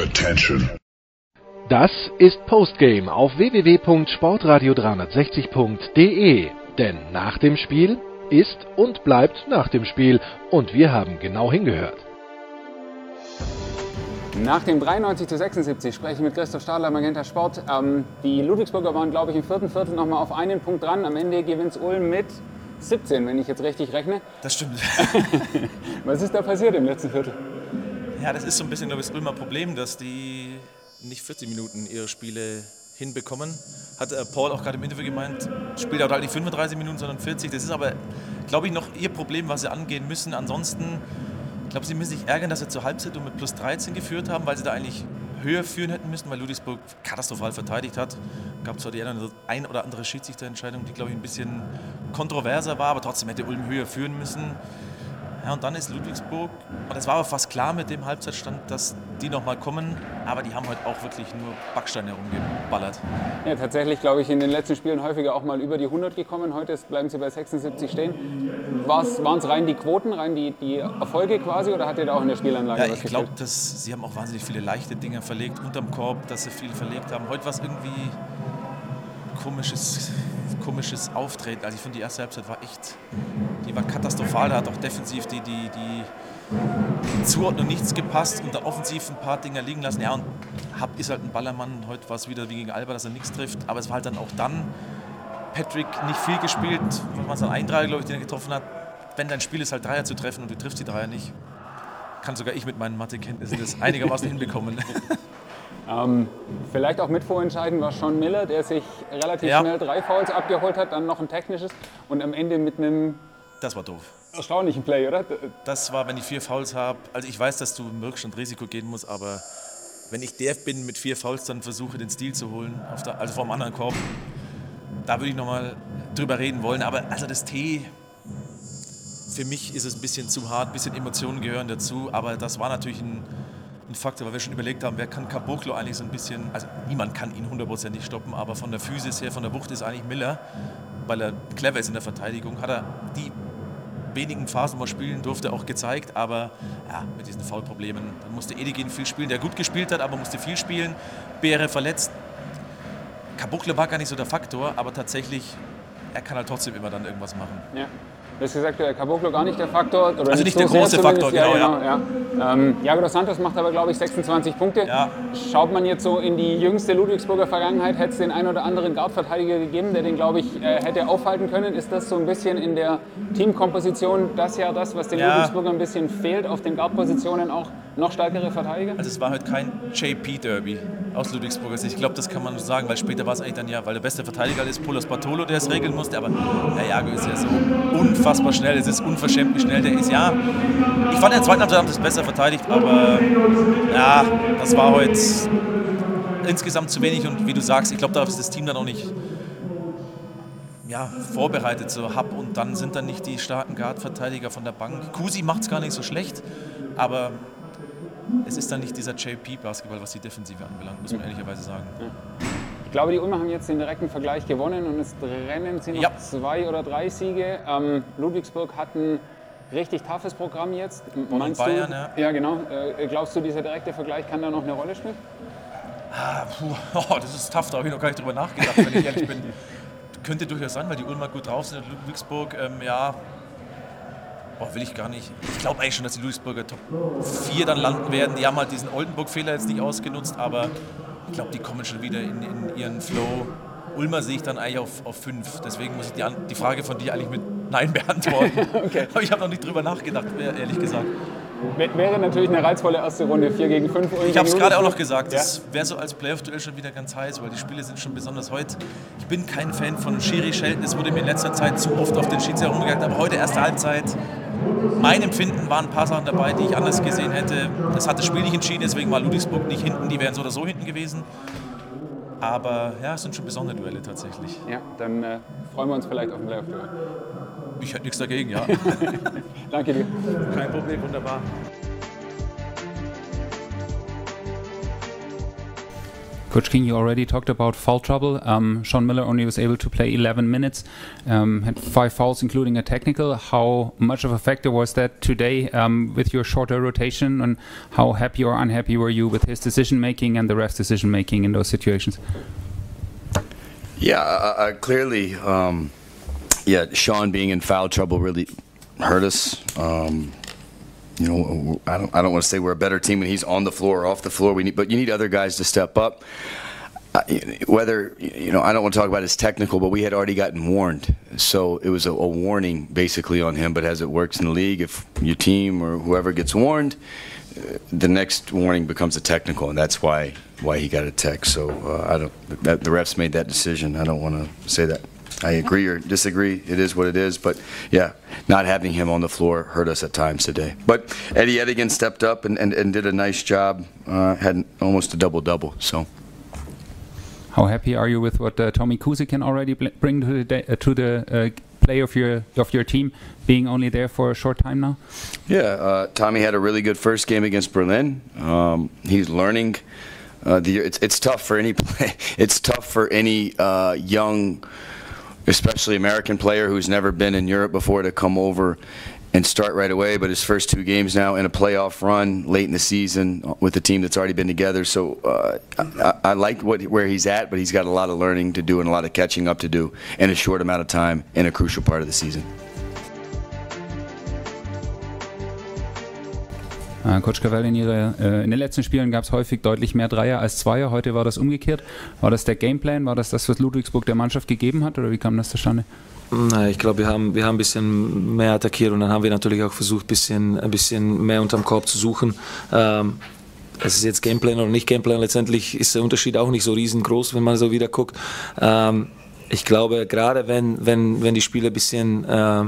Attention. Das ist Postgame auf www.sportradio360.de. Denn nach dem Spiel ist und bleibt nach dem Spiel. Und wir haben genau hingehört. Nach dem 93 zu 76 spreche ich mit Christoph Stadler, Magenta Sport. Ähm, die Ludwigsburger waren, glaube ich, im vierten Viertel noch mal auf einen Punkt dran. Am Ende gewinnt Ulm mit 17, wenn ich jetzt richtig rechne. Das stimmt. Was ist da passiert im letzten Viertel? Ja, das ist so ein bisschen, glaube ich, das Ulmer Problem, dass die nicht 40 Minuten ihre Spiele hinbekommen. Hat äh, Paul auch gerade im Interview gemeint, spielt auch halt nicht 35 Minuten, sondern 40. Das ist aber, glaube ich, noch ihr Problem, was sie angehen müssen. Ansonsten ich glaube, sie müssen sich ärgern, dass sie zur Halbzeit mit plus 13 geführt haben, weil sie da eigentlich höher führen hätten müssen, weil Ludwigsburg katastrophal verteidigt hat. Es Gab zwar die ein oder andere Schiedsrichterentscheidung, die, glaube ich, ein bisschen kontroverser war, aber trotzdem hätte Ulm höher führen müssen. Ja, und dann ist Ludwigsburg, und es war aber fast klar mit dem Halbzeitstand, dass die nochmal kommen, aber die haben heute auch wirklich nur Backsteine herumgeballert. Ja, tatsächlich, glaube ich, in den letzten Spielen häufiger auch mal über die 100 gekommen. Heute bleiben sie bei 76 stehen. Waren es rein die Quoten, rein die, die Erfolge quasi, oder hat ihr da auch in der Spielanlage ja, was Ich glaube, sie haben auch wahnsinnig viele leichte Dinge verlegt, unterm Korb, dass sie viel verlegt haben. Heute war es irgendwie komisches komisches Auftreten. Also ich finde, die erste Halbzeit war echt, die war katastrophal. Da hat auch defensiv die, die, die Zuordnung nichts gepasst und da offensiv ein paar Dinger liegen lassen. Ja, und Hab ist halt ein Ballermann. Heute war es wieder wie gegen Alba, dass er nichts trifft. Aber es war halt dann auch dann Patrick nicht viel gespielt, was man so ein Dreier, glaube ich, den er getroffen hat. Wenn dein Spiel ist, halt Dreier zu treffen und du triffst die Dreier nicht, kann sogar ich mit meinen Mathekenntnissen das einigermaßen hinbekommen. Ähm, vielleicht auch mitvorentscheiden war Sean Miller, der sich relativ ja. schnell drei Fouls abgeholt hat, dann noch ein technisches und am Ende mit einem. Das war doof. Erstaunlichen Play, oder? Das war, wenn ich vier Fouls habe. Also ich weiß, dass du im Rückstand Risiko gehen musst, aber wenn ich der bin mit vier Fouls, dann versuche den Stil zu holen, der, also vom anderen Korb. Da würde ich nochmal drüber reden wollen. Aber also das T, für mich ist es ein bisschen zu hart, ein bisschen Emotionen gehören dazu. Aber das war natürlich ein ein Faktor, weil wir schon überlegt haben, wer kann Caboclo eigentlich so ein bisschen, also niemand kann ihn hundertprozentig stoppen, aber von der Physis her, von der Wucht ist eigentlich Miller, weil er clever ist in der Verteidigung, hat er die wenigen Phasen, wo er spielen durfte, auch gezeigt, aber ja, mit diesen Foulproblemen, dann musste Edigin viel spielen, der gut gespielt hat, aber musste viel spielen, Beere verletzt. Caboclo war gar nicht so der Faktor, aber tatsächlich, er kann halt trotzdem immer dann irgendwas machen. Ja. Du hast gesagt, der Caboclo gar nicht der Faktor. Oder also nicht, nicht so der große Faktor, genau. Ja, ja. Ja. Ähm, Jago dos Santos macht aber, glaube ich, 26 Punkte. Ja. Schaut man jetzt so in die jüngste Ludwigsburger Vergangenheit, hätte es den einen oder anderen Guardverteidiger gegeben, der den, glaube ich, äh, hätte aufhalten können. Ist das so ein bisschen in der Teamkomposition das ja das, was den. Ludwigsburger ein bisschen fehlt, auf den Guardpositionen auch noch stärkere Verteidiger? Also es war halt kein JP-Derby aus Ludwigsburger Sicht. Ich glaube, das kann man sagen, weil später war es eigentlich dann ja, weil der beste Verteidiger ist Polos Bartolo, der es regeln musste, aber der Jago ist ja so unfassbar schnell. Es ist unverschämt, wie schnell der ist. Ja, ich fand der zweiten Halbzeit das besser verteidigt, aber ja, das war heute insgesamt zu wenig. Und wie du sagst, ich glaube, da ist das Team dann auch nicht ja, vorbereitet so hab und dann sind dann nicht die starken Guard-Verteidiger von der Bank. Kusi macht es gar nicht so schlecht, aber es ist dann nicht dieser JP-Basketball, was die Defensive anbelangt, muss man ehrlicherweise sagen. Ich glaube, die Ulmer haben jetzt den direkten Vergleich gewonnen und es trennen sie noch ja. zwei oder drei Siege. Ähm, Ludwigsburg hat ein richtig toughes Programm jetzt. Meinst Bayern, du, ja. Ja, genau. Äh, glaubst du, dieser direkte Vergleich kann da noch eine Rolle spielen? Ah, puh, oh, das ist tough, da habe ich noch gar nicht drüber nachgedacht, wenn ich ehrlich bin. Könnte durchaus sein, weil die Ulmer gut drauf sind. Ludwigsburg, ähm, ja, oh, will ich gar nicht. Ich glaube eigentlich schon, dass die Ludwigsburger Top 4 dann landen werden. Die haben halt diesen Oldenburg-Fehler jetzt nicht ausgenutzt, aber ich glaube, die kommen schon wieder in, in, ihren Flow. Ulmer sehe ich dann eigentlich auf, auf fünf. Deswegen muss ich die, die Frage von dir eigentlich mit Nein beantworten. okay. Aber ich habe noch nicht drüber nachgedacht, ehrlich gesagt. Wäre natürlich eine reizvolle erste Runde, 4 gegen 5. Ich habe es gerade auch noch gesagt, ja? das wäre so als Playoff-Duell schon wieder ganz heiß, weil die Spiele sind schon besonders heute. Ich bin kein Fan von Schiri-Schelten, es wurde mir in letzter Zeit zu oft auf den Schiedsrichter rumgegangen, aber heute erste Halbzeit mein Empfinden waren ein paar Sachen dabei, die ich anders gesehen hätte. Das hat das Spiel nicht entschieden, deswegen war Ludwigsburg nicht hinten, die wären so oder so hinten gewesen. Aber ja, es sind schon besondere Duelle tatsächlich. Ja, dann äh, freuen wir uns vielleicht auf ein Playoff-Duell. Ich hätte nichts dagegen, ja. Danke dir. Kein Problem, wunderbar. Coach King, you already talked about foul trouble. Um, Sean Miller only was able to play 11 minutes, um, had five fouls, including a technical. How much of a factor was that today um, with your shorter rotation, and how happy or unhappy were you with his decision making and the ref's decision making in those situations? Yeah, uh, clearly, um, yeah, Sean being in foul trouble really hurt us. Um, you know, I don't, I don't want to say we're a better team when he's on the floor or off the floor. We need, but you need other guys to step up. Uh, whether you know, I don't want to talk about his technical, but we had already gotten warned, so it was a, a, warning basically on him. But as it works in the league, if your team or whoever gets warned, the next warning becomes a technical, and that's why why he got a tech. So uh, I don't. That, the refs made that decision. I don't want to say that. I agree or disagree. It is what it is. But yeah, not having him on the floor hurt us at times today. But Eddie Edigan stepped up and, and, and did a nice job. Uh, had almost a double double. So. How happy are you with what uh, Tommy Kuzi can already bring to the uh, to the uh, play of your of your team, being only there for a short time now? Yeah, uh, Tommy had a really good first game against Berlin. Um, he's learning. Uh, the, it's, it's tough for any play. It's tough for any young especially American player who's never been in Europe before to come over and start right away. But his first two games now in a playoff run late in the season with a team that's already been together. So uh, I, I, like what where he's at, but he's got a lot of learning to do and a lot of catching up to do in a short amount of time in a crucial part of the season. Coach Cavell, in, ihre, äh, in den letzten Spielen gab es häufig deutlich mehr Dreier als Zweier. Heute war das umgekehrt. War das der Gameplan? War das das, was Ludwigsburg der Mannschaft gegeben hat? Oder wie kam das zustande? Nein, ich glaube, wir haben, wir haben ein bisschen mehr attackiert und dann haben wir natürlich auch versucht, ein bisschen, ein bisschen mehr unterm Korb zu suchen. Ähm, es ist jetzt Gameplan oder nicht Gameplan, letztendlich ist der Unterschied auch nicht so riesengroß, wenn man so wieder guckt. Ähm, ich glaube, gerade wenn, wenn, wenn die Spieler ein bisschen äh,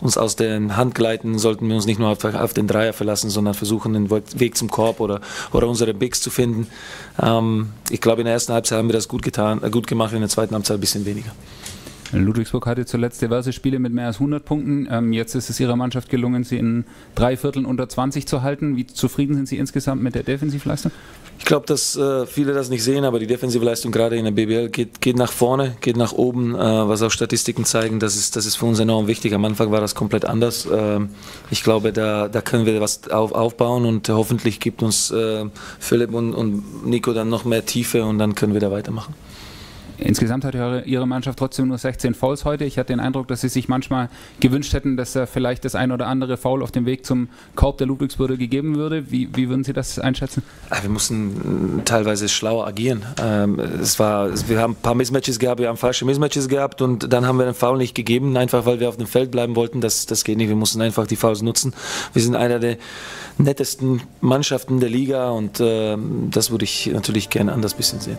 uns aus der Hand gleiten, sollten wir uns nicht nur auf, auf, den Dreier verlassen, sondern versuchen, den Weg zum Korb oder, oder unsere Bigs zu finden. Ähm, ich glaube, in der ersten Halbzeit haben wir das gut, getan, äh, gut gemacht, in der zweiten Halbzeit ein bisschen weniger. Ludwigsburg hatte zuletzt diverse Spiele mit mehr als 100 Punkten. Ähm, jetzt ist es ihrer Mannschaft gelungen, sie in drei Vierteln unter 20 zu halten. Wie zufrieden sind Sie insgesamt mit der Defensivleistung? Ich glaube, dass äh, viele das nicht sehen, aber die defensive Leistung gerade in der BBL geht, geht nach vorne, geht nach oben, äh, was auch Statistiken zeigen. Das ist, das ist für uns enorm wichtig. Am Anfang war das komplett anders. Äh, ich glaube, da, da können wir was auf, aufbauen und hoffentlich gibt uns äh, Philipp und, und Nico dann noch mehr Tiefe und dann können wir da weitermachen. Insgesamt hat Ihre Mannschaft trotzdem nur 16 Fouls heute. Ich hatte den Eindruck, dass Sie sich manchmal gewünscht hätten, dass er vielleicht das ein oder andere Foul auf dem Weg zum Korb der Ludwigsburger gegeben würde. Wie, wie würden Sie das einschätzen? Ah, wir mussten teilweise schlauer agieren. Ähm, es war, wir haben ein paar Mismatches gehabt, wir haben falsche Mismatches gehabt und dann haben wir den Foul nicht gegeben, einfach weil wir auf dem Feld bleiben wollten. Das, das geht nicht. Wir mussten einfach die Fouls nutzen. Wir sind einer der nettesten Mannschaften der Liga und äh, das würde ich natürlich gerne anders bisschen sehen.